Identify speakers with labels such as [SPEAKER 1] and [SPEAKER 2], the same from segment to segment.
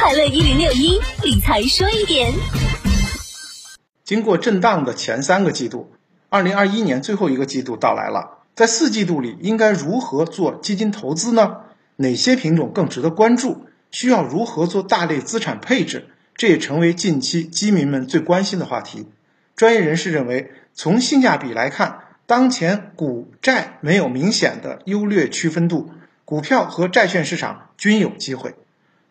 [SPEAKER 1] 快乐一零六一理财说一点。
[SPEAKER 2] 经过震荡的前三个季度，二零二一年最后一个季度到来了。在四季度里，应该如何做基金投资呢？哪些品种更值得关注？需要如何做大类资产配置？这也成为近期基民们最关心的话题。专业人士认为，从性价比来看，当前股债没有明显的优劣区分度，股票和债券市场均有机会。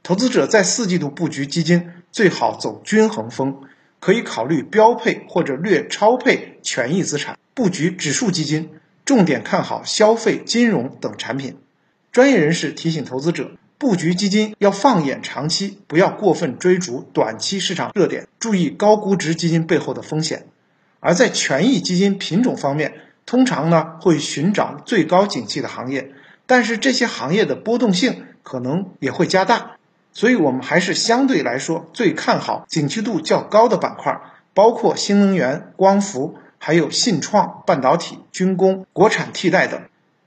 [SPEAKER 2] 投资者在四季度布局基金，最好走均衡风，可以考虑标配或者略超配权益资产，布局指数基金。重点看好消费、金融等产品。专业人士提醒投资者，布局基金要放眼长期，不要过分追逐短期市场热点，注意高估值基金背后的风险。而在权益基金品种方面，通常呢会寻找最高景气的行业，但是这些行业的波动性可能也会加大，所以我们还是相对来说最看好景气度较高的板块，包括新能源、光伏。还有信创、半导体、军工、国产替代等，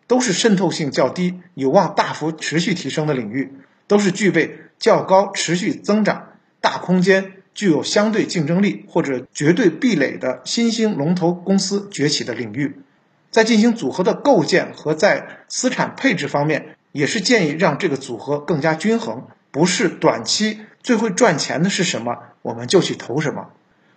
[SPEAKER 2] 都是渗透性较低、有望大幅持续提升的领域，都是具备较高持续增长、大空间、具有相对竞争力或者绝对壁垒的新兴龙头公司崛起的领域。在进行组合的构建和在资产配置方面，也是建议让这个组合更加均衡，不是短期最会赚钱的是什么，我们就去投什么。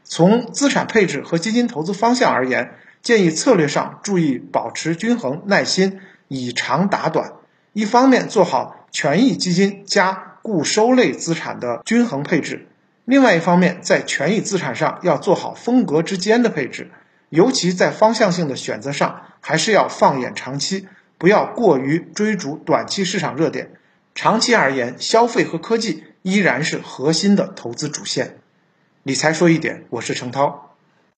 [SPEAKER 2] 从资产配置和基金投资方向而言，建议策略上注意保持均衡、耐心，以长打短。一方面做好权益基金加固收类资产的均衡配置，另外一方面在权益资产上要做好风格之间的配置。尤其在方向性的选择上，还是要放眼长期，不要过于追逐短期市场热点。长期而言，消费和科技依然是核心的投资主线。理财说一点，我是程涛。